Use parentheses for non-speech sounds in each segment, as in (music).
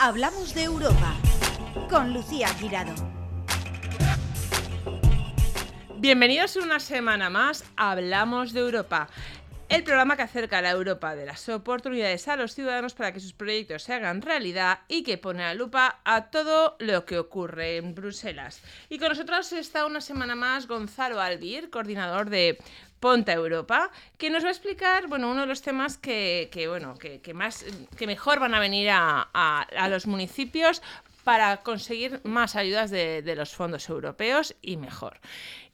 Hablamos de Europa con Lucía Girado. Bienvenidos una semana más a Hablamos de Europa, el programa que acerca a la Europa de las oportunidades a los ciudadanos para que sus proyectos se hagan realidad y que pone a lupa a todo lo que ocurre en Bruselas. Y con nosotros está una semana más Gonzalo Albir, coordinador de Ponta Europa, que nos va a explicar, bueno, uno de los temas que, que, bueno, que, que más, que mejor van a venir a, a, los municipios para conseguir más ayudas de, de, los fondos europeos y mejor.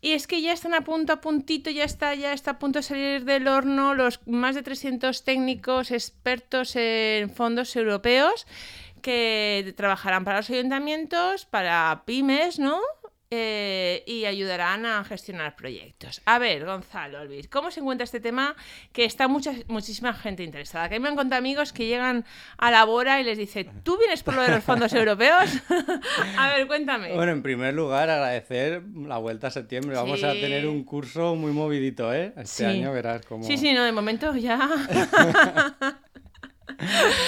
Y es que ya están a punto, a puntito, ya está, ya está a punto de salir del horno los más de 300 técnicos expertos en fondos europeos que trabajarán para los ayuntamientos, para pymes, ¿no? Eh, y ayudarán a gestionar proyectos. A ver, Gonzalo, Olvid, ¿cómo se encuentra este tema que está mucha, muchísima gente interesada? Que me han contado amigos que llegan a la Bora y les dice, ¿tú vienes por lo de los fondos (laughs) europeos? (laughs) a ver, cuéntame. Bueno, en primer lugar, agradecer la vuelta a septiembre. Vamos Sí. a tener un curso muy movidito, ¿eh? Este Sí. año verás cómo... Sí, sí, no, de momento ya. (laughs)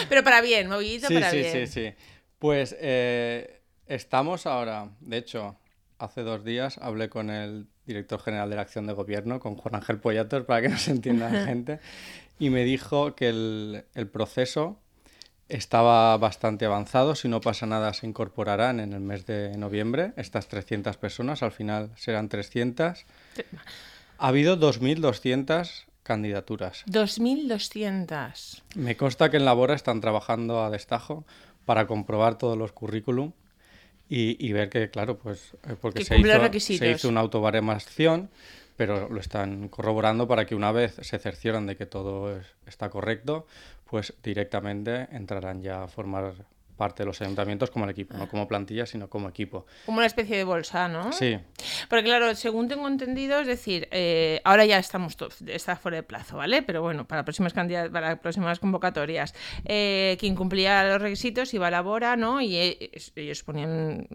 Pero para bien, movidito sí, para sí, bien. sí, sí. Pues eh, estamos ahora, de hecho, hace dos días hablé con el director general de la acción de gobierno, con Juan Ángel Pollator, para que nos entienda la (laughs) gente, y me dijo que el, el proceso estaba bastante avanzado, si no pasa nada se incorporarán en el mes de noviembre estas 300 personas, al final serán 300. Ha habido 2.200 candidaturas. 2.200. Me consta que en Labora están trabajando a destajo para comprobar todos los currículum y, y ver que, claro, pues eh, porque Que se hizo, se hizo una autobaremación, pero lo están corroborando para que una vez se cercioran de que todo es- está correcto, pues directamente entrarán ya a formar parte de los ayuntamientos como el equipo, no como plantilla, sino como equipo. Como una especie de bolsa, ¿no? Sí, Porque claro, según tengo entendido, es decir, eh, ahora ya estamos to- está fuera de plazo, ¿vale? Pero bueno, para próximas candidat- para próximas convocatorias, eh, quien cumplía los requisitos iba a la Bora, ¿no? Y es- ellos ponían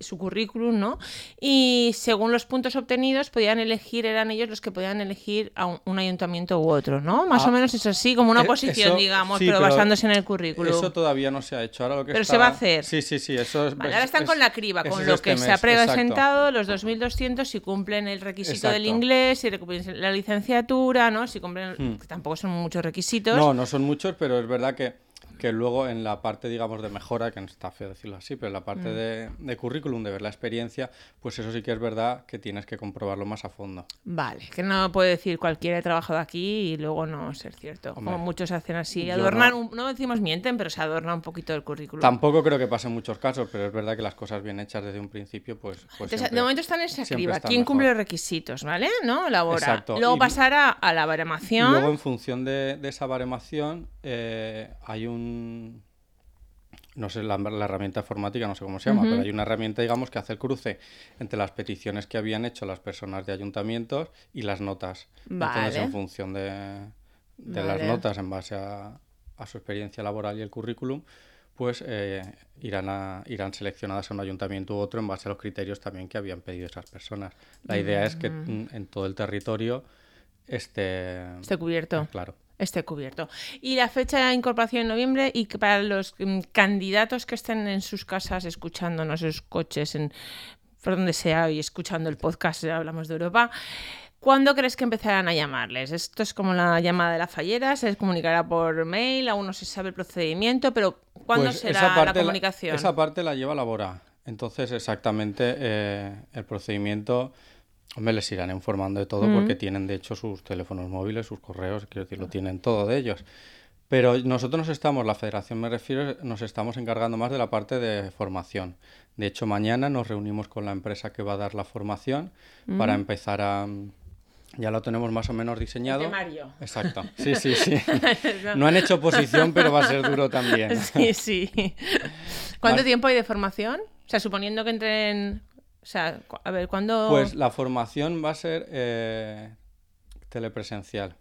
su currículum, ¿no? Y según los puntos obtenidos podían elegir, eran ellos los que podían elegir a un, un ayuntamiento u otro, ¿no? Más Ah, o menos es así, como una eh, oposición, eso- digamos, sí, pero, pero basándose en el currículum. eso todavía no se ha hecho. Ahora lo que Pero está- se va a hacer. Sí, sí, sí, eso es... Vale, es- ahora están es- con la criba, con lo este que se ha exacto. presentado, los 2.200 si cumplen el requisito del Exacto. inglés, si cumplen la licenciatura, ¿no? Si cumplen, Hmm. que tampoco son muchos requisitos. No, no son muchos, pero es verdad que, que luego en la parte, digamos, de mejora, que no está feo decirlo así, pero en la Mm. parte de, de currículum, de ver la experiencia, pues eso sí que es verdad que tienes que comprobarlo más a fondo. Vale, que no puede decir cualquiera he trabajado aquí y luego no ser cierto. Hombre, Como muchos hacen así, adornan, no. no decimos mienten, pero se adorna un poquito el currículum. Tampoco creo que pase en muchos casos, pero es verdad que las cosas bien hechas desde un principio, pues... pues Entonces, siempre- de momento están en esa criba. está ¿Quién cumple mejor. los requisitos, ¿vale? ¿No? Labora. Exacto, Luego y- pasará a la baremación. Luego, en función de, de esa baremación, eh, hay un... No sé, la, la herramienta informática, no sé cómo se llama, pero hay una herramienta, digamos, que hace el cruce entre las peticiones que habían hecho las personas de ayuntamientos y las notas. Entonces, en función de, de las notas, en base a, a su experiencia laboral y el currículum, pues eh, irán, a, irán seleccionadas a un ayuntamiento u otro en base a los criterios también que habían pedido esas personas. La idea es que mm, en todo el territorio esté... Esté cubierto. Claro. Esté cubierto. Y la fecha de incorporación en noviembre y que para los mm, candidatos que estén en sus casas escuchándonos, en sus coches, en por donde sea y escuchando el podcast Hablamos de Europa, ¿cuándo crees que empezarán a llamarles? Esto es como la llamada de la fallera, se les comunicará por mail, aún no se sabe el procedimiento, pero ¿cuándo Pues será la comunicación? esa parte la lleva la Bora. Entonces, exactamente eh, el procedimiento, hombre, les irán informando de todo Mm. porque tienen, de hecho, sus teléfonos móviles, sus correos, quiero decir, lo tienen todo de ellos. Pero nosotros nos estamos, la federación me refiero, nos estamos encargando más de la parte de formación. De hecho, mañana nos reunimos con la empresa que va a dar la formación para empezar a... Ya lo tenemos más o menos diseñado. temario. Exacto. Sí, sí, sí. (laughs) No han hecho oposición, pero va a ser duro también. (laughs) Sí, sí. ¿Cuánto Vale. tiempo hay de formación? O sea, suponiendo que entren... O sea, cu- a ver, ¿cuándo...? Pues la formación va a ser eh, telepresencial.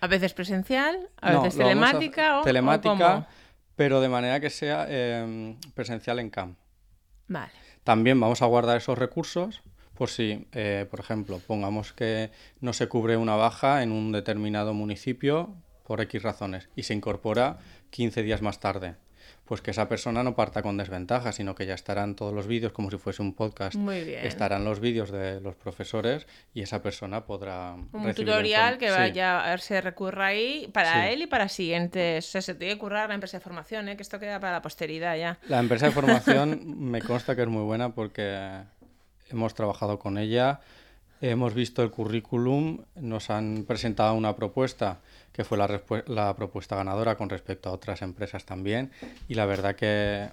A veces presencial, a No, veces a- telemática o- telemática, pero de manera que sea eh, presencial en camp. Vale. También vamos a guardar esos recursos por si, eh, por ejemplo, pongamos que no se cubre una baja en un determinado municipio por X razones y se incorpora 15 días más tarde. Pues que esa persona no parta con desventaja, sino que ya estarán todos los vídeos como si fuese un podcast. Muy bien. Estarán los vídeos de los profesores y esa persona podrá. Un recibir tutorial que Sí. vaya a se recurra ahí para Sí. él y para siguientes. O sea, se tiene que currar la empresa de formación, ¿eh? que esto queda para la posteridad ya. La empresa de formación (laughs) me consta que es muy buena porque hemos trabajado con ella, hemos visto el currículum, nos han presentado una propuesta que fue la, propuesta ganadora con respecto a otras empresas también y la verdad que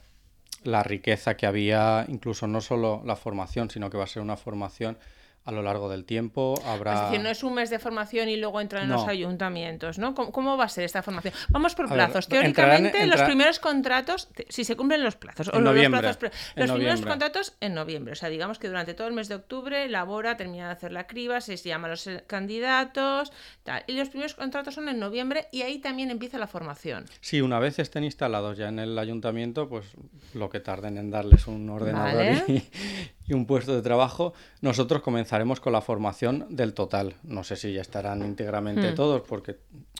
la riqueza que había, incluso no solo la formación, sino que va a ser una formación a lo largo del tiempo, habrá... Es decir, no es un mes de formación y luego entran en los ayuntamientos, ¿no? ¿Cómo, cómo va a ser esta formación? Vamos por ver, plazos. entrarán- Teóricamente, los primeros contratos, si se cumplen los plazos, o En los- los, noviembre, plazos pre- en los primeros noviembre. contratos en noviembre. O sea, digamos que durante todo el mes de octubre elabora, termina de hacer la criba, se llama a los eh, candidatos, tal. Y los primeros contratos son en noviembre y ahí también empieza la formación. Sí, una vez estén instalados ya en el ayuntamiento, pues lo que tarden en darles un ordenador Vale. y, y un puesto de trabajo, nosotros comenzaremos con la formación del total. No sé si ya estarán íntegramente Hmm. todos, porque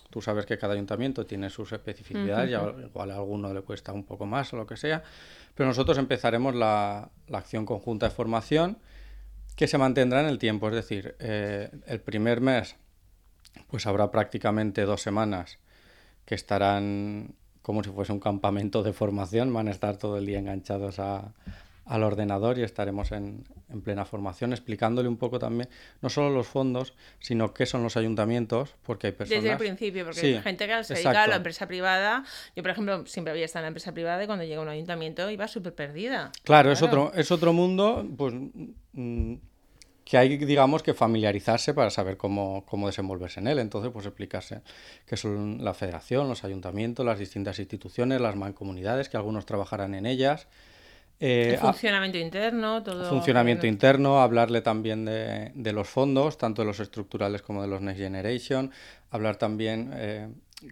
tú sabes que cada ayuntamiento tiene sus especificidades, y a- igual a alguno le cuesta un poco más o lo que sea, pero nosotros empezaremos la, la acción conjunta de formación que se mantendrá en el tiempo, es decir, eh, el primer mes pues habrá prácticamente dos semanas que estarán como si fuese un campamento de formación, van a estar todo el día enganchados a- al ordenador y estaremos en, en plena formación explicándole un poco también, no solo los fondos, sino qué son los ayuntamientos, porque hay personas... Desde el principio, porque Sí, hay gente que se dedica a la empresa privada. Yo, por ejemplo, siempre había estado en la empresa privada y cuando llega a un ayuntamiento iba súper perdida. Claro, es otro, es otro mundo, pues mm, que hay, digamos, que familiarizarse para saber cómo, cómo desenvolverse en él. Entonces, pues explicarse qué son la federación, los ayuntamientos, las distintas instituciones, las mancomunidades, que algunos trabajarán en ellas. Eh, a- funcionamiento interno, todo. funcionamiento interno, hablarle también de, de los fondos, tanto de los estructurales como de los Next Generation, hablar también eh,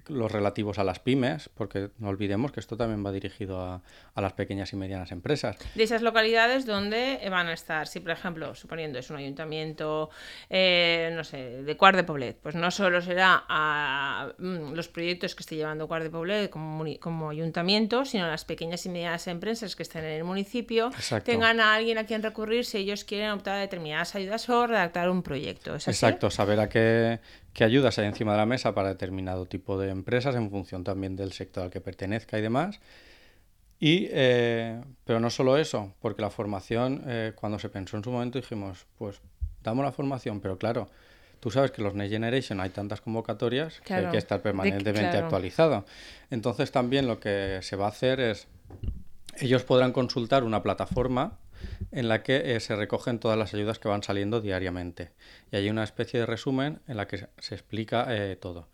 los relativos a las pymes, porque no olvidemos que esto también va dirigido a, a las pequeñas y medianas empresas. de esas localidades donde van a estar, si por ejemplo, suponiendo es un ayuntamiento, eh, no sé, de Cuart de Poblet, pues no solo será a mm, los proyectos que esté llevando Cuart de Poblet como, como ayuntamiento, sino las pequeñas y medianas empresas que estén en el municipio Exacto. tengan a alguien a quien recurrir si ellos quieren optar a determinadas ayudas o redactar un proyecto. Exacto, saber a qué, qué ayudas hay encima de la mesa para determinado tipo de empresas en función también del sector al que pertenezca y demás. Y, eh, pero no solo eso, porque la formación, eh, cuando se pensó en su momento dijimos, pues damos la formación, pero claro, tú sabes que los Next Generation hay tantas convocatorias que hay que estar de- permanentemente claro. actualizado. Entonces también lo que se va a hacer es, ellos podrán consultar una plataforma en la que eh, se recogen todas las ayudas que van saliendo diariamente. Y hay una especie de resumen en la que se- explica eh, todo.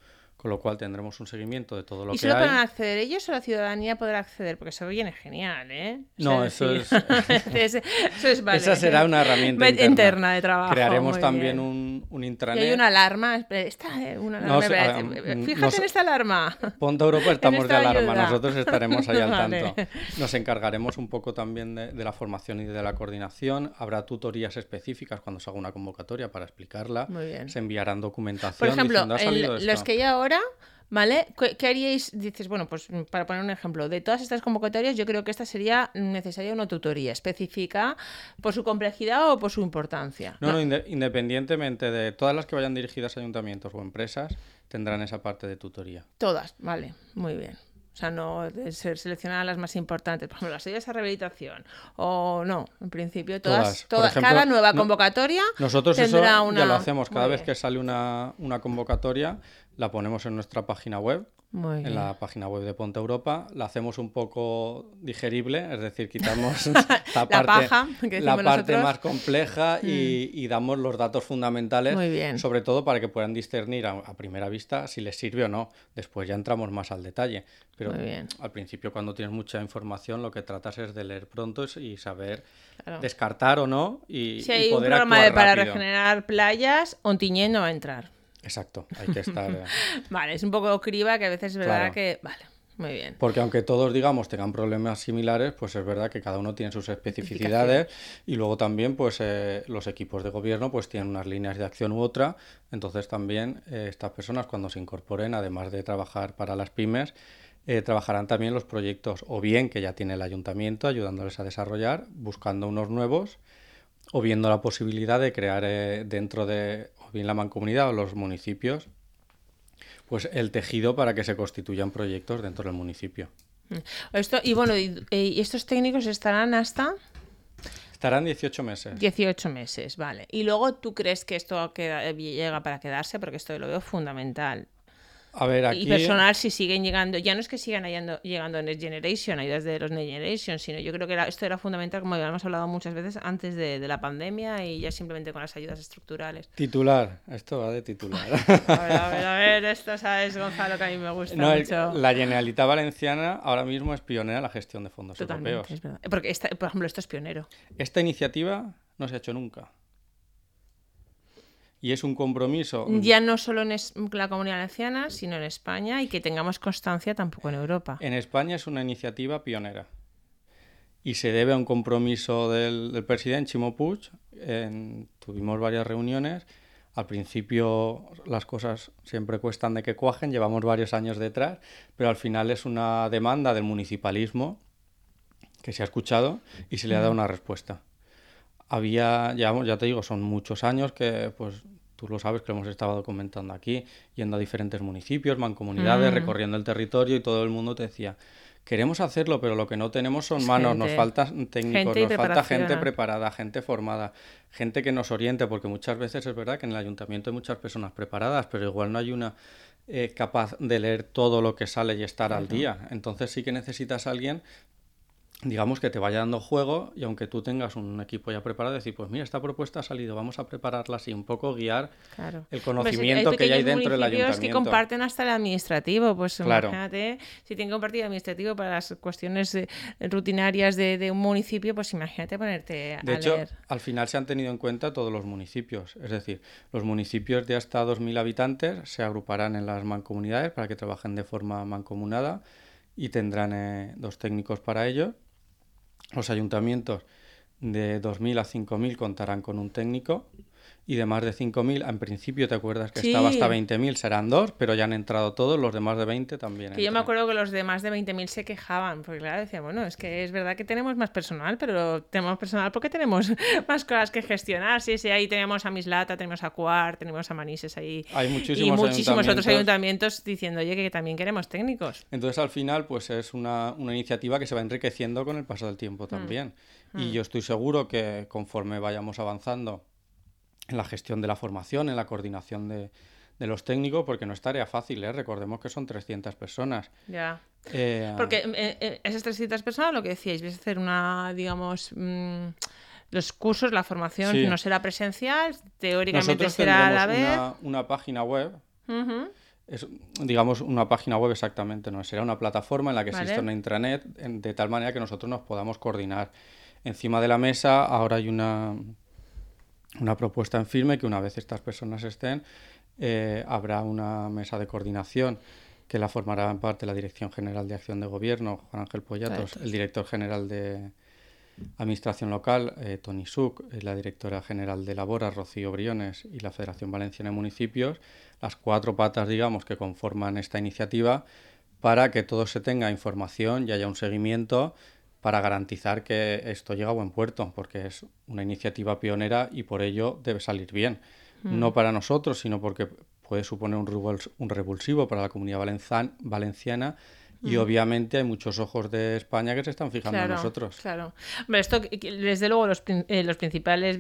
Con lo cual tendremos un seguimiento de todo lo ¿Y que solo hay. podrán acceder ellos o la ciudadanía podrá acceder? Porque eso viene genial, ¿eh? O sea, No, eso decir- es... (laughs) eso es vale. Esa será una herramienta interna. de trabajo. Crearemos también un, un Y intranet. hay una alarma. Esta, eh, una alarma, eh, Fíjate en esta alarma. Ponte (laughs) Europa estamos de alarma, ayuda. nosotros estaremos ahí (laughs) al Vale. tanto. Nos encargaremos un poco también de, de la formación y de la coordinación. Habrá tutorías específicas cuando se haga una convocatoria para explicarla. Muy bien. Se enviarán documentación. Por ejemplo, diciendo, "Ha el- salido los esto". que hay ahora, ¿vale? ¿Qué, qué haríais? Dices, bueno, pues mm, para poner un ejemplo, de todas estas convocatorias, yo creo que esta sería necesaria una tutoría específica por su complejidad o por su importancia. No, no, inde- independientemente de todas las que vayan dirigidas a ayuntamientos o empresas, tendrán esa parte de tutoría. Todas, vale, muy bien. O sea, no de ser seleccionadas las más importantes, por ejemplo, las ayudas a rehabilitación. O no, en principio, todas, Todas. Ejemplo, cada nueva no- convocatoria Nosotros eso ya lo hacemos. Cada Muy vez bien, que sale una, una convocatoria, la ponemos en nuestra página web muy en bien. la página web de Ponte Europa, la hacemos un poco digerible, es decir, quitamos (laughs) (laughs) la parte, paja, la. Mm. más compleja y, y damos los datos fundamentales, Muy bien. sobre todo para que puedan discernir a, a primera vista si les sirve o no. Después ya entramos más al detalle, pero al principio cuando tienes mucha información lo que tratas es de leer pronto y saber Claro. descartar o no y, Si y hay un programa actuar de para rápido. regenerar playas, Ontinyent no va a entrar. Exacto, hay que estar... eh, (laughs) Vale, es un poco criba que a veces es verdad Claro. que... Vale, muy bien. Porque aunque todos, digamos, tengan problemas similares, pues es verdad que cada uno tiene sus especificidades y luego también, pues eh, los equipos de gobierno pues tienen unas líneas de acción u otra. Entonces también eh, estas personas cuando se incorporen, además de trabajar para las pymes, eh, trabajarán también los proyectos, o bien que ya tiene el ayuntamiento ayudándoles a desarrollar, buscando unos nuevos, o viendo la posibilidad de crear eh, dentro de, o bien la mancomunidad o los municipios, pues el tejido para que se constituyan proyectos dentro del municipio. Mm. Esto, y bueno, y, y estos técnicos estarán hasta... Estarán 18 meses. 18 meses, vale. Y luego tú crees que esto queda- llega para quedarse, porque esto lo veo fundamental. A ver, aquí... Y personal, si siguen llegando, ya no es que sigan llegando, llegando Next Generation, ayudas de los Next Generation, sino yo creo que era- esto era fundamental, como ya hemos hablado muchas veces, antes de, de la pandemia y ya simplemente con las ayudas estructurales. Titular, esto va de titular. (laughs) A ver, a ver, a ver, esto sabes, Gonzalo, que a mí me gusta No, el- mucho. la Generalitat Valenciana ahora mismo es pionera en la gestión de fondos Totalmente, europeos. es. Porque, esta- por ejemplo, esto es pionero. Esta iniciativa no se ha hecho nunca. Y es un compromiso. Ya no solo en es- la comunidad valenciana, sino en España y que tengamos constancia tampoco en Europa. En España es una iniciativa pionera. Y se debe a un compromiso del, del presidente Chimo Puig. En- tuvimos varias reuniones. Al principio las cosas siempre cuestan de que cuajen, llevamos varios años detrás, pero al final es una demanda del municipalismo que se ha escuchado y se le ha dado una respuesta. Había, ya, ya te digo, son muchos años que, pues, tú lo sabes que lo hemos estado documentando aquí, yendo a diferentes municipios, mancomunidades, Mm. recorriendo el territorio y todo el mundo te decía, queremos hacerlo, pero lo que no tenemos son manos, nos faltan técnicos, nos falta gente preparada, gente formada, gente que nos oriente, porque muchas veces es verdad que en el ayuntamiento hay muchas personas preparadas, pero igual no hay una eh, capaz de leer todo lo que sale y estar al día. Entonces sí que necesitas a alguien digamos que te vaya dando juego y aunque tú tengas un equipo ya preparado, decir, pues mira, esta propuesta ha salido, vamos a prepararla así, un poco guiar Claro. el si conocimiento que ya hay dentro del municipios que ayuntamiento. comparten hasta el administrativo, pues Claro. imagínate, si tienen compartido el administrativo para las cuestiones eh, rutinarias de, de un municipio, pues imagínate ponerte a De hecho, leer. al final se han tenido en cuenta todos los municipios. Es decir, los municipios de hasta 2.000 habitantes se agruparán en las mancomunidades para que trabajen de forma mancomunada y tendrán eh, dos técnicos para ello. Los ayuntamientos de 2.000 a 5.000 contarán con un técnico y de más de 5.000, en principio te acuerdas que estaba hasta 20.000, serán dos, pero ya han entrado todos, los de más de 20 también. Que yo me acuerdo que los de más de 20.000 se quejaban, porque claro, decían, bueno, es que es verdad que tenemos más personal, pero tenemos personal porque tenemos (laughs) más cosas que gestionar. Sí, sí, ahí tenemos a Mislata, tenemos a Cuart, tenemos a Manises ahí. Hay y muchísimos muchísimos otros ayuntamientos. diciendo, oye, que también queremos técnicos. Entonces al final pues es una, una iniciativa que se va enriqueciendo con el paso del tiempo también. Y yo estoy seguro que conforme vayamos avanzando en la gestión de la formación, en la coordinación de, de los técnicos, porque no es tarea fácil, ¿eh? recordemos que son 300 personas. Ya. Eh, Porque eh, eh, esas 300 personas, lo que decíais, vais a hacer una, digamos, mm, los cursos, la formación Sí. no será presencial, teóricamente nosotros será a la vez. una, una página web, Ujú. es, digamos una página web exactamente, no será una plataforma en la que Vale. existe una intranet en- de tal manera que nosotros nos podamos coordinar. Encima de la mesa ahora hay una, una propuesta en firme que una vez estas personas estén, eh, habrá una mesa de coordinación que la formará en parte la Dirección General de Acción de Gobierno, Juan Ángel Pollatos, el director general de Administración Local, eh, Tony Suc, eh, la directora general de Labora, Rocío Briones, y la Federación Valenciana de Municipios, las cuatro patas, digamos, que conforman esta iniciativa, para que todo se tenga información y haya un seguimiento para garantizar que esto llega a buen puerto, porque es una iniciativa pionera y por ello debe salir bien. No para nosotros, sino porque puede suponer un, revuls- un revulsivo para la comunidad valencian- valenciana y obviamente hay muchos ojos de España que se están fijando en nosotros. Claro. Hombre, esto, desde luego, los, eh, los principales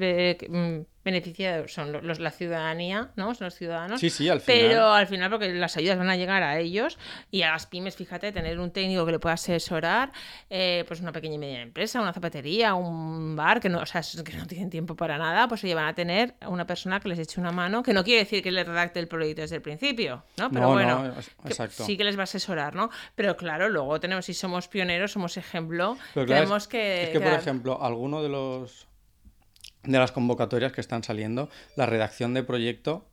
mm, beneficiados son lo- los, la ciudadanía, ¿no? Son los ciudadanos. Sí, sí, al final. Pero al final, porque las ayudas van a llegar a ellos y a las pymes, fíjate, tener un técnico que le pueda asesorar, eh, pues una pequeña y media empresa, una zapatería, un bar, que no, o sea, que no tienen tiempo para nada, pues oye, van a tener a una persona que les eche una mano, que no quiere decir que les redacte el proyecto desde el principio, ¿no? Pero No, bueno, no, que sí que les va a asesorar, ¿no? Pero claro, luego tenemos, si somos pioneros, somos ejemplo, claro, es- tenemos que... Es que, por dar- ejemplo, alguno de los de las convocatorias que están saliendo, la redacción de proyecto,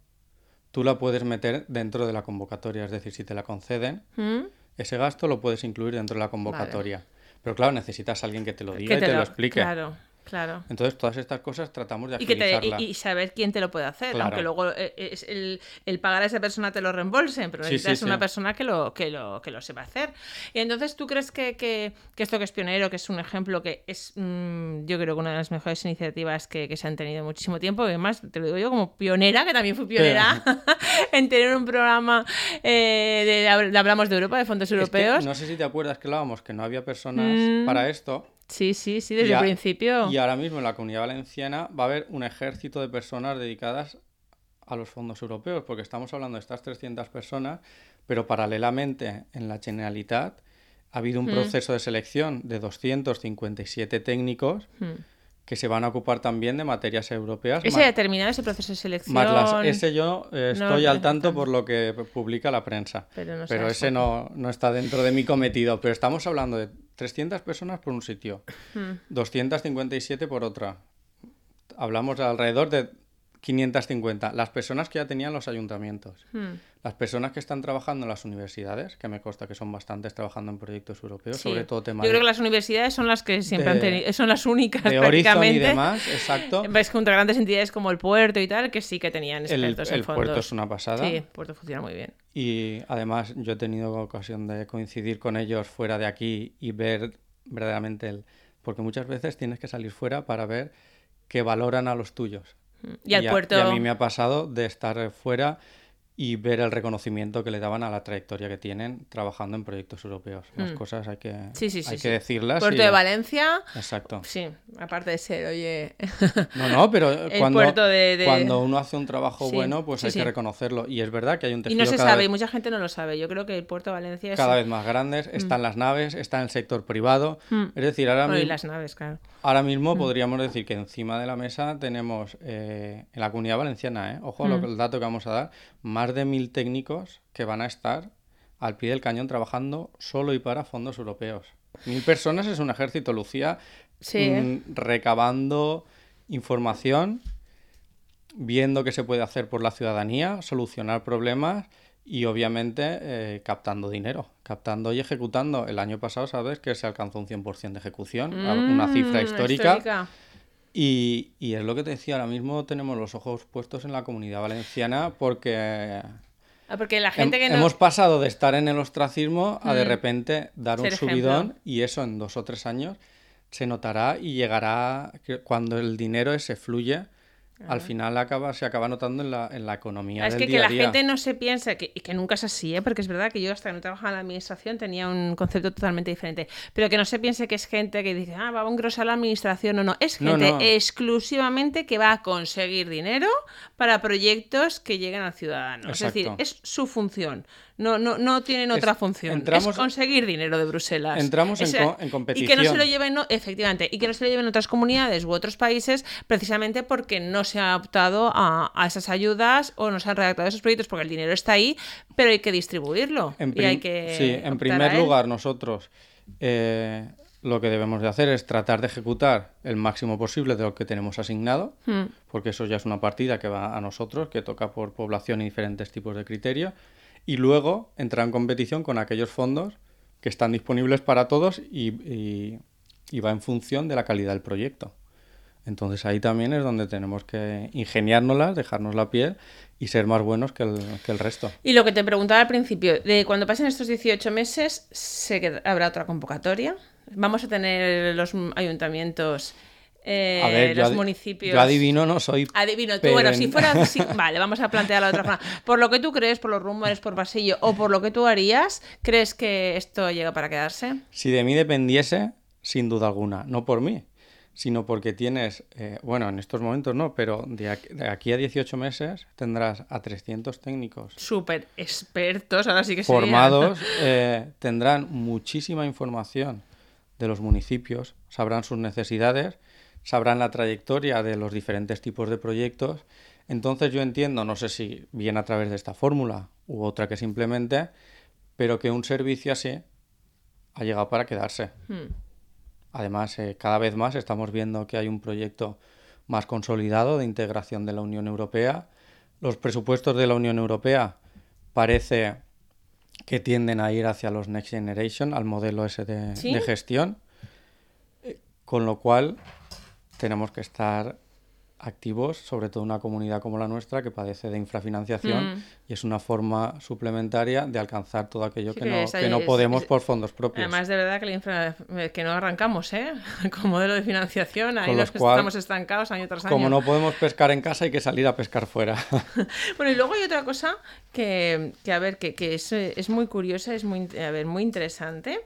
tú la puedes meter dentro de la convocatoria. Es decir, si te la conceden, ¿Mm? ese gasto lo puedes incluir dentro de la convocatoria. Pero claro, necesitas a alguien que te lo diga Que y te, lo, explique. Claro. Claro. Entonces, todas estas cosas tratamos de Y, que te- y- y saber quién te lo puede hacer, Claro. aunque luego eh, es el, el pagar a esa persona te lo reembolsen, pero Sí, necesitas sí. una persona que lo, que, lo, que lo sepa hacer. Y entonces, ¿tú crees que, que- que esto que es pionero, que es un ejemplo que es, mm, yo creo que una de las mejores iniciativas que, que se han tenido en muchísimo tiempo, y además, te lo digo yo como pionera, que también fui pionera (laughs) en tener un programa eh, de, de Hablamos de Europa, de fondos Es que europeos? no sé si te acuerdas que hablábamos que no había personas Mm. para esto. Sí, sí, sí, desde el principio. Y ahora mismo en la comunidad valenciana va a haber un ejército de personas dedicadas a los fondos europeos, porque estamos hablando de estas 300 personas, pero paralelamente en la Generalitat ha habido un Mm. proceso de selección de 257 técnicos Mm. que se van a ocupar también de materias europeas. ¿Ese ha terminado ese proceso de selección? más las- ese yo eh, No, estoy al tanto por lo que publica la prensa. Pero no Pero ese no, no está dentro de mi cometido. Pero estamos hablando de 300 personas por un sitio, Mm. 257 por otra. Hablamos de alrededor de 550. Las personas que ya tenían los ayuntamientos. Hmm. Las personas que están trabajando en las universidades, que me consta que son bastantes trabajando en proyectos europeos, Sí. sobre todo temas Yo creo que las universidades son las que siempre han tenido, son las únicas de Horizon y prácticamente. demás, exacto. Ves junto a grandes entidades como el puerto y tal, que sí que tenían El, expertos en el fondos. puerto es una pasada. Sí, el puerto funciona muy bien. Y además yo he tenido ocasión de coincidir con ellos fuera de aquí y ver verdaderamente el... Porque muchas veces tienes que salir fuera para ver que valoran a los tuyos. Y al a- puerto... y a mí me ha pasado de estar fuera y ver el reconocimiento que le daban a la trayectoria que tienen trabajando en proyectos europeos. Las Mm. cosas hay que, Sí, sí, sí, hay sí. que decirlas. Puerto y- de Valencia, Exacto. sí, aparte de ser, oye... (laughs) No, no, pero cuando, puerto de- de- cuando uno hace un trabajo bueno, pues hay que reconocerlo. Y es verdad que hay un y tejido no se cada sabe, y mucha gente no lo sabe. Yo creo que el puerto de Valencia es... cada vez más grandes, están las naves, está en el sector privado. Mm. Es decir, ahora, Bueno, y mi- las naves, claro. ahora mismo podríamos decir que encima de la mesa tenemos eh, en la comunidad valenciana, eh, ojo a lo que- el dato que vamos a dar, más de mil técnicos que van a estar al pie del cañón trabajando solo y para fondos europeos. Mil personas es un ejército, Lucía, Sí, mm, recabando información, viendo qué se puede hacer por la ciudadanía, solucionar problemas y obviamente eh, captando dinero, captando y ejecutando. El año pasado, sabes que se alcanzó un 100% de ejecución, a- una cifra Mm, histórica. Y, y es lo que te decía, ahora mismo tenemos los ojos puestos en la comunidad valenciana porque Ah, porque la hem- gente que no... hemos pasado de estar en el ostracismo a de repente dar un ejemplo. subidón y eso en dos o tres años se notará y llegará cuando el dinero ese fluye, al final acaba, se acaba notando en la, en la economía Ah, Es del que, día que a la día. gente no se piensa, que, y que nunca es así, ¿eh? porque es verdad que yo hasta que no trabajaba en la administración tenía un concepto totalmente diferente, pero que no se piense que es gente que dice, ah, va a engrosar la administración, no, no, es gente no. exclusivamente que va a conseguir dinero para proyectos que lleguen al ciudadano. Es decir, es su función, no, no, no tienen Es- otra función, entramos- es conseguir dinero de Bruselas. Entramos en co- en Y que no se competición. lo lleven, no, efectivamente, y que no se lo lleven otras comunidades u otros países precisamente porque no se ha optado a, a esas ayudas o no se han redactado esos proyectos porque el dinero está ahí, pero hay que distribuirlo. En y prim- hay que sí, en primer lugar, nosotros eh, lo que debemos de hacer es tratar de ejecutar el máximo posible de lo que tenemos asignado, Mm, porque eso ya es una partida que va a nosotros, que toca por población y diferentes tipos de criterios, y luego entrar en competición con aquellos fondos que están disponibles para todos y, y- y va en función de la calidad del proyecto. Entonces ahí también es donde tenemos que ingeniárnoslas, dejarnos la piel y ser más buenos que el, que el resto. Y lo que te preguntaba al principio, de cuando pasen estos 18 meses, que habrá otra convocatoria. Vamos a tener los ayuntamientos, eh, A ver, yo, los municipios. yo adivino no soy. Adivino tú, bueno, en- si fuera (laughs) vale, vamos a plantearlo de otra forma. Por lo que tú crees, por los rumores, por pasillo o por lo que tú harías, ¿crees que esto llega para quedarse? Si de mí dependiese, sin duda alguna, no por mí, sino porque tienes, eh, bueno, en estos momentos no, pero de aquí, de aquí a 18 meses tendrás a 300 técnicos Súper expertos, ahora sí que sería. formados, eh, tendrán muchísima información de los municipios, sabrán sus necesidades, sabrán la trayectoria de los diferentes tipos de proyectos. Entonces yo entiendo, no sé si bien a través de esta fórmula u otra que simplemente, pero que un servicio así ha llegado para quedarse. Hmm. Además, eh, cada vez más estamos viendo que hay un proyecto más consolidado de integración de la Unión Europea. Los presupuestos de la Unión Europea parece que tienden a ir hacia los Next Generation, al modelo ese de, ¿Sí? de gestión, Eh, con lo cual tenemos que estar activos, sobre todo una comunidad como la nuestra que padece de infrafinanciación Mm. y es una forma suplementaria de alcanzar todo aquello Sí, que, no, que no es- podemos es- por fondos propios. Además, de verdad que, la infra- que no arrancamos, ¿eh? (laughs) Con modelo de financiación, ahí los lo que estamos estancados año tras año. Como no podemos pescar en casa, hay que salir a pescar fuera. (laughs) (laughs) Bueno, y luego hay otra cosa que, que, a ver, que, que es, eh, es muy curiosa, es muy, a ver, muy interesante.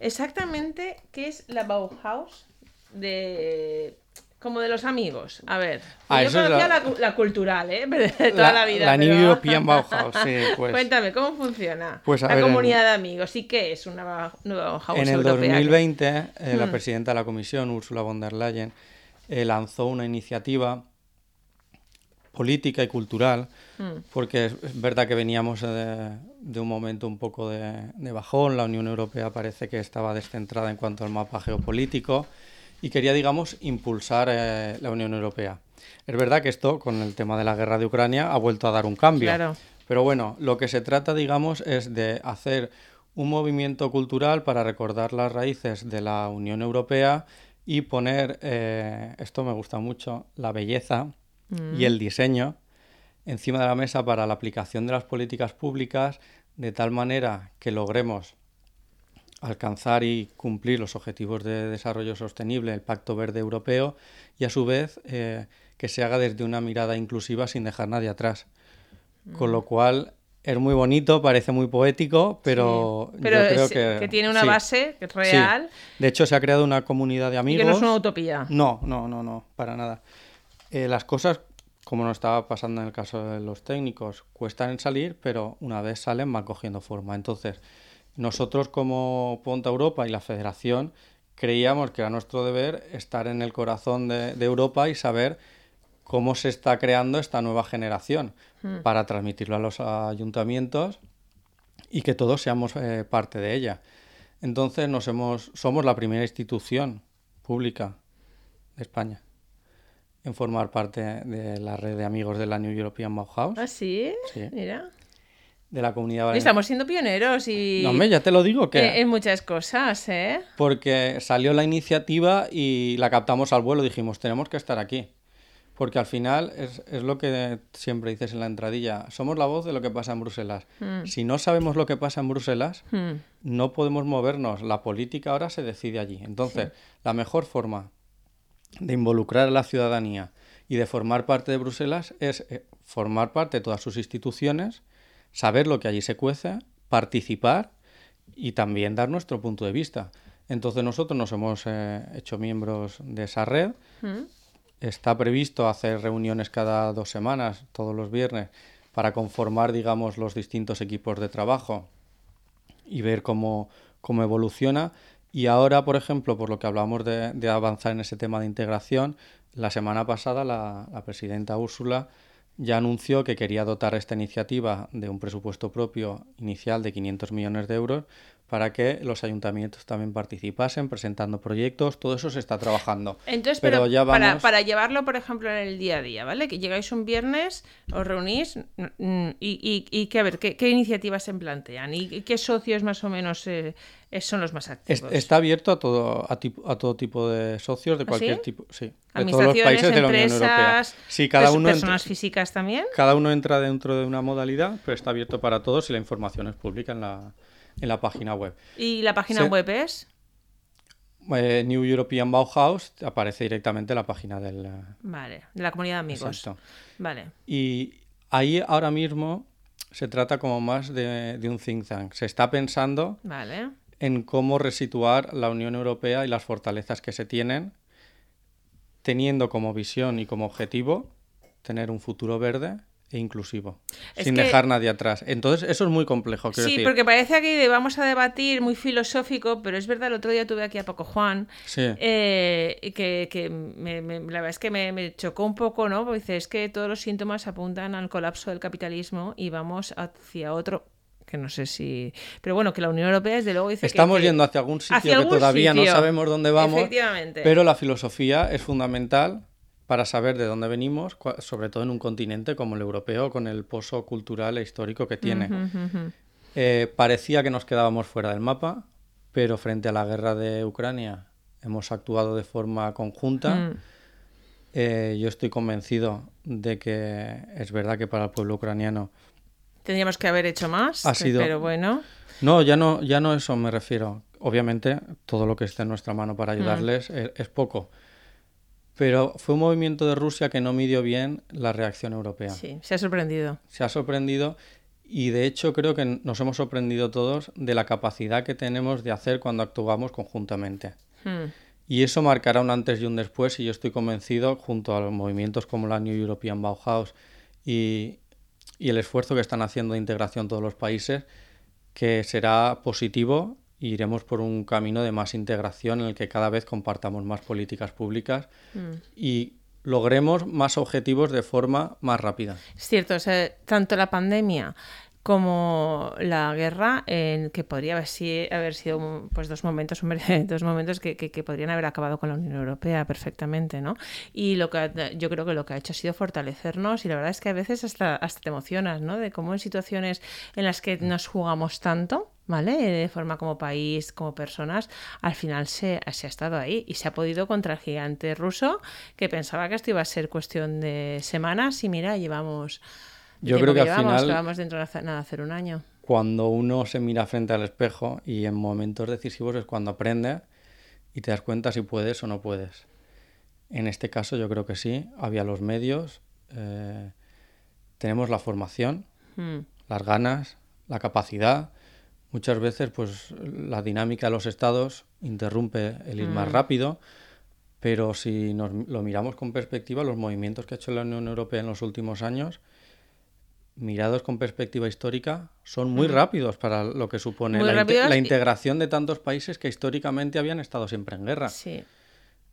Exactamente, ¿qué es la Bauhaus de... como de los amigos? A ver, Ah, yo conocía la- la... la cultural, ¿eh? (laughs) De toda la, vida. La New pero- European Bauhaus, (laughs) sí, pues. Cuéntame, ¿cómo funciona Pues, la ver, en- comunidad de amigos? ¿Y qué es una una Bauhaus En el europea? 2020, eh, la Mm. presidenta de la Comisión, Ursula von der Leyen, eh, lanzó una iniciativa política y cultural, Mm. porque es, verdad que veníamos eh, de, de un momento un poco de, de bajón, la Unión Europea parece que estaba descentrada en cuanto al mapa geopolítico y quería, digamos, impulsar eh, la Unión Europea. Es verdad que esto, con el tema de la guerra de Ucrania, ha vuelto a dar un cambio. Claro. Pero bueno, lo que se trata, digamos, es de hacer un movimiento cultural para recordar las raíces de la Unión Europea y poner, eh, esto me gusta mucho, la belleza y el diseño encima de la mesa para la aplicación de las políticas públicas de tal manera que logremos alcanzar y cumplir los objetivos de desarrollo sostenible, el Pacto Verde Europeo, y a su vez eh, que se haga desde una mirada inclusiva sin dejar nadie atrás. Con lo cual es muy bonito, parece muy poético, pero, Sí. Pero yo creo es- que, que tiene una sí, base que es sí. real De hecho, se ha creado una comunidad de y amigos. que no es una utopía. No, no, no, no, para nada. Eh, las cosas, como nos estaba pasando en el caso de los técnicos, cuestan en salir, pero una vez salen van cogiendo forma. Entonces, nosotros como Ponta Europa y la Federación creíamos que era nuestro deber estar en el corazón de, de Europa y saber cómo se está creando esta nueva generación para transmitirlo a los ayuntamientos y que todos seamos eh, parte de ella. Entonces nos hemos, somos la primera institución pública de España en formar parte de la red de amigos de la New European Bauhaus, ¿Ah, sí? Sí. Mira. De la comunidad valenciana. Estamos siendo pioneros y No, hombre, ya te lo digo que en muchas cosas, ¿eh? porque salió la iniciativa y la captamos al vuelo, dijimos, tenemos que estar aquí. Porque al final es, es lo que siempre dices en la entradilla, somos la voz de lo que pasa en Bruselas. Mm. Si no sabemos lo que pasa en Bruselas, Hmm. no podemos movernos. La política ahora se decide allí. Entonces, la mejor forma de involucrar a la ciudadanía y de formar parte de Bruselas es eh, formar parte de todas sus instituciones, saber lo que allí se cuece, participar y también dar nuestro punto de vista. Entonces nosotros nos hemos eh, hecho miembros de esa red. Hmm. Está previsto hacer reuniones cada dos semanas, todos los viernes, para conformar, digamos, los distintos equipos de trabajo y ver cómo, cómo evoluciona. Y ahora, por ejemplo, por lo que hablamos de, de avanzar en ese tema de integración, la semana pasada la, la presidenta Úrsula ya anunció que quería dotar esta iniciativa de un presupuesto propio inicial de 500 millones de euros para que los ayuntamientos también participasen presentando proyectos. Todo eso se está trabajando. Entonces, Pero pero, ya para, vamos- para llevarlo, por ejemplo, en el día a día, ¿vale? Que llegáis un viernes, os reunís mm, y, y, y que, a ver, ¿qué, qué iniciativas se plantean? ¿Y qué socios más o menos eh, son los más activos? Está abierto a todo, a, tipo- a todo tipo de socios de ¿Ah, cualquier sí? tipo, sí, de todos los países de la Unión Europea. empresas, Sí, cada entra, personas físicas también. cada uno entra dentro de una modalidad, pero está abierto para todos y la información es pública en la, en la página web. ¿Y la página web es? Eh, New European Bauhaus aparece directamente en la página del... eh, Vale, de la comunidad de amigos. Exacto. Vale. Y ahí ahora mismo se trata como más de, de un think tank. Se está pensando Vale. en cómo resituar la Unión Europea y las fortalezas que se tienen, teniendo como visión y como objetivo tener un futuro verde e inclusivo, Es sin que- dejar nadie atrás. Entonces, eso es muy complejo, Sí, decir. porque parece aquí de vamos a debatir muy filosófico, pero es verdad, el otro día tuve aquí a Paco Juan, Sí. eh, que, que me- me- la verdad es que me, me chocó un poco, ¿no? Porque dice, es que todos los síntomas apuntan al colapso del capitalismo y vamos hacia otro, que no sé si... Pero bueno, que la Unión Europea desde luego dice que- Estamos que... yendo hacia algún sitio hacia que algún todavía no sabemos dónde vamos, Efectivamente. pero la filosofía es fundamental para saber de dónde venimos, sobre todo en un continente como el europeo, con el pozo cultural e histórico que tiene. Eh, parecía que nos quedábamos fuera del mapa, pero frente a la guerra de Ucrania hemos actuado de forma conjunta. Mm. Eh, yo estoy convencido de que es verdad que para el pueblo ucraniano Tendríamos que haber hecho más, Ha sido- pero bueno. No, ya no, ya no eso me refiero. Obviamente, todo lo que esté en nuestra mano para ayudarles es, es poco. Pero fue un movimiento de Rusia que no midió bien la reacción europea. Sí, se ha sorprendido. Se ha sorprendido y de hecho creo que nos hemos sorprendido todos de la capacidad que tenemos de hacer cuando actuamos conjuntamente. Hmm. Y eso marcará un antes y un después y yo estoy convencido, junto a los movimientos como la New European Bauhaus y, y el esfuerzo que están haciendo de integración todos los países, que será positivo y iremos por un camino de más integración en el que cada vez compartamos más políticas públicas Hmm. y logremos más objetivos de forma más rápida. Es cierto, o sea, tanto la pandemia como la guerra, en que podría haber, si- haber sido pues dos momentos, hombre, (laughs) dos momentos que, que- que podrían haber acabado con la Unión Europea perfectamente, ¿no? Y lo que yo creo que lo que ha hecho ha sido fortalecernos y la verdad es que a veces hasta, hasta te emocionas, ¿no? De cómo en situaciones en las que nos jugamos tanto, ¿vale? De forma como país, como personas, al final se, se ha estado ahí y se ha podido contra el gigante ruso que pensaba que esto iba a ser cuestión de semanas y mira, llevamos... Yo creo que al llevamos, final- que vamos dentro de nada, hacer un año. Cuando uno se mira frente al espejo y en momentos decisivos es cuando aprende y te das cuenta si puedes o no puedes. En este caso yo creo que sí, había los medios, eh, tenemos la formación, Mm, las ganas, la capacidad. Muchas veces pues la dinámica de los estados interrumpe el ir más rápido, pero si nos lo miramos con perspectiva, los movimientos que ha hecho la Unión Europea en los últimos años, mirados con perspectiva histórica, son muy rápidos para lo que supone la, integración de tantos países que históricamente habían estado siempre en guerra. Sí.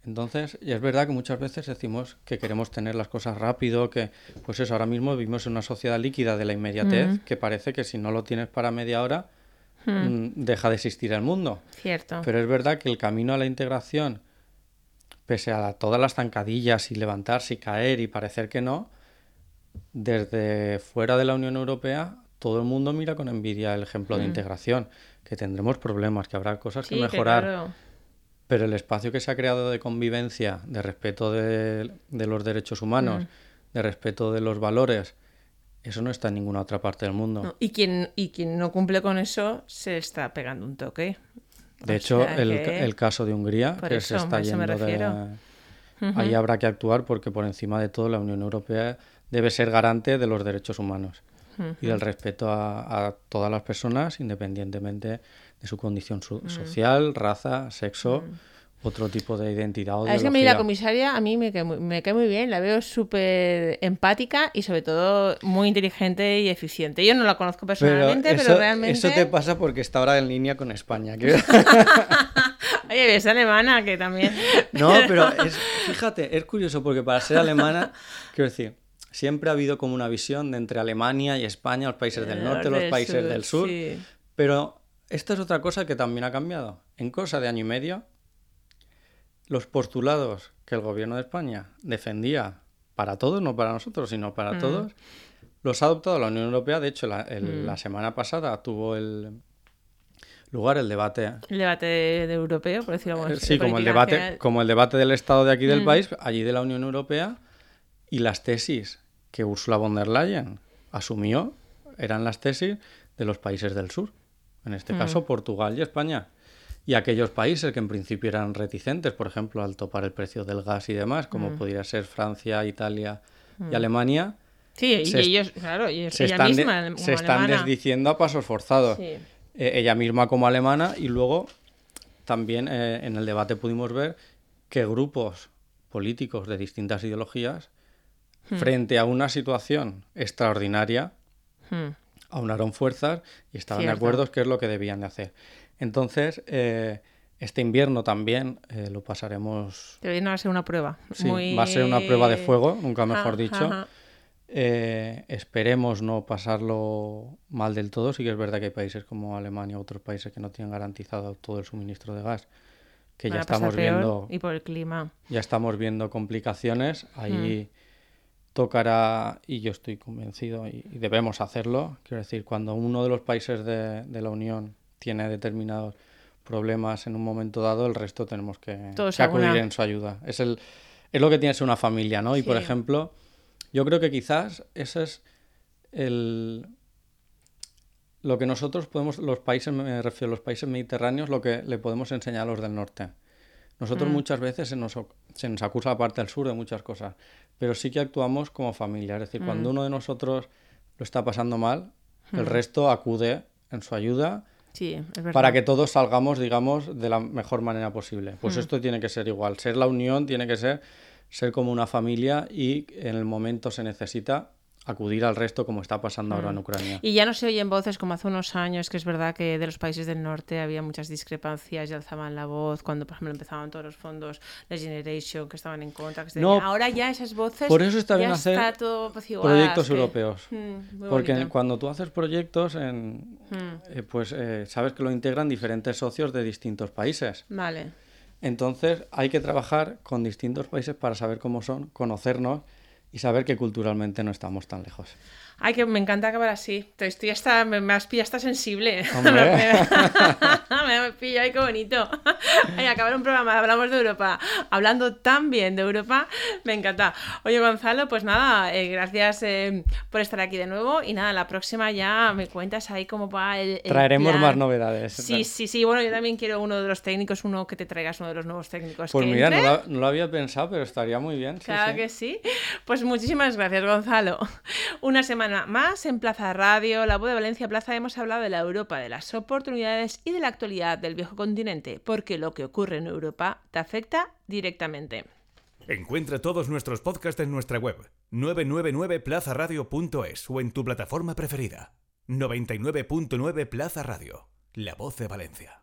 Entonces, y es verdad que muchas veces decimos que queremos tener las cosas rápido, que pues eso, ahora mismo vivimos en una sociedad líquida de la inmediatez, que parece que si no lo tienes para media hora, mm, deja de existir el mundo. Cierto. Pero es verdad que el camino a la integración, pese a todas las zancadillas y levantarse y caer y parecer que no, desde fuera de la Unión Europea, todo el mundo mira con envidia el ejemplo de integración, que tendremos problemas, que habrá cosas que Sí, que mejorar. claro. Pero el espacio que se ha creado de convivencia, de respeto de, de los derechos humanos, de respeto de los valores, eso no está en ninguna otra parte del mundo. No, Y, quien, y quien no cumple con eso se está pegando un toque. De O hecho, el, que- el caso de Hungría, Por que eso, se está yendo de... refiero. Ahí habrá que actuar porque por encima de todo la Unión Europea debe ser garante de los derechos humanos y del respeto a, a todas las personas, independientemente de su condición su- social, raza, sexo, otro tipo de identidad o Ah, Es que la comisaria a mí me cae muy, me cae muy bien, la veo súper empática y sobre todo muy inteligente y eficiente. Yo no la conozco personalmente, pero, eso, realmente... eso te pasa porque está ahora en línea con España. que- (laughs) Oye, es alemana que también... No, pero es, fíjate, es curioso porque para ser alemana, quiero decir, siempre ha habido como una visión de entre Alemania y España, los países del norte, los países del sur. sí. Pero esto es otra cosa que también ha cambiado. En cosa de año y medio, los postulados que el gobierno de España defendía para todos, no para nosotros, sino para todos, los ha adoptado la Unión Europea. De hecho, la, el- la semana pasada tuvo el lugar el debate El debate de, de europeo, por decirlo eh, así. Sí, de como el, debate, nacional. como el debate del Estado de aquí del Mm. país, allí de la Unión Europea, y las tesis que Ursula von der Leyen asumió eran las tesis de los países del sur, en Mm. este caso Portugal y España. Y aquellos países que en principio eran reticentes, por ejemplo, al topar el precio del gas y demás, como Mm. podría ser Francia, Italia y Alemania, Sí, y ellos, claro, y se ella están, misma, como se están desdiciendo a pasos forzados Sí. eh, ella misma como alemana y luego también eh, en el debate pudimos ver que grupos políticos de distintas ideologías Hmm. frente a una situación extraordinaria Hmm. aunaron fuerzas y estaban de acuerdo qué es lo que debían de hacer. Entonces, eh, este invierno también eh, lo pasaremos... Pero viene a ser una prueba. sí, muy... va a ser una prueba de fuego, nunca mejor dicho. ajá. Eh, esperemos no pasarlo mal del todo. Sí que es verdad que hay países como Alemania u otros países que no tienen garantizado todo el suministro de gas, que Van ya estamos viendo, Y por el clima. ya estamos viendo complicaciones. Ahí Hmm. tocará, y yo estoy convencido, y, y debemos hacerlo. Quiero decir, cuando uno de los países de, de la Unión tiene determinados problemas en un momento dado, el resto tenemos que, Todos acudir en su ayuda. Es el es lo que tiene que ser una familia, ¿no? Y por ejemplo, yo creo que quizás ese es el lo que nosotros podemos, los países, me refiero a los países mediterráneos, lo que le podemos enseñar a los del norte. Nosotros Mm. muchas veces se nos, se nos acusa la parte del sur de muchas cosas, pero sí que actuamos como familia. Es decir, cuando Mm. uno de nosotros lo está pasando mal, el resto acude en su ayuda Sí, es verdad. para que todos salgamos, digamos, de la mejor manera posible. Pues esto tiene que ser igual. Ser la unión tiene que ser ser como una familia y en el momento se necesita acudir al resto como está pasando ahora en Ucrania. Y ya no se oyen voces como hace unos años, que es verdad que de los países del norte había muchas discrepancias y alzaban la voz cuando, por ejemplo, empezaban todos los fondos de Generation que estaban en contra. Que No, ahora ya esas voces. por eso está bien hacer está todo apaciguadas, proyectos que- europeos. Mm, Porque bonito. cuando tú haces proyectos, en, Mm, eh, pues eh, sabes que lo integran diferentes socios de distintos países. Vale. Entonces hay que trabajar con distintos países para saber cómo son, conocernos y saber que culturalmente no estamos tan lejos. Ay, que me encanta acabar así. Estoy hasta, me, me has pillado hasta sensible. (laughs) Me, me pillo, ay, qué bonito. Ay, acabar un programa, hablamos de Europa, hablando tan bien de Europa, me encanta. Oye, Gonzalo, pues nada, eh, gracias eh, por estar aquí de nuevo y nada, la próxima ya me cuentas ahí cómo va el, el Traeremos plan. más novedades. Sí, sí, sí. Bueno, yo también quiero uno de los técnicos, uno que te traigas uno de los nuevos técnicos. Pues que mira, no lo, no lo había pensado, pero estaría muy bien. sí, Claro sí. que sí. Pues muchísimas gracias, Gonzalo. (laughs) Una semana más en Plaza Radio, la voz de Valencia Plaza, hemos hablado de la Europa, de las oportunidades y de la actualidad del viejo continente, porque lo que ocurre en Europa te afecta directamente. Encuentra todos nuestros podcasts en nuestra web 999plazaradio.es o en tu plataforma preferida. 99.9 Plaza Radio, la voz de Valencia.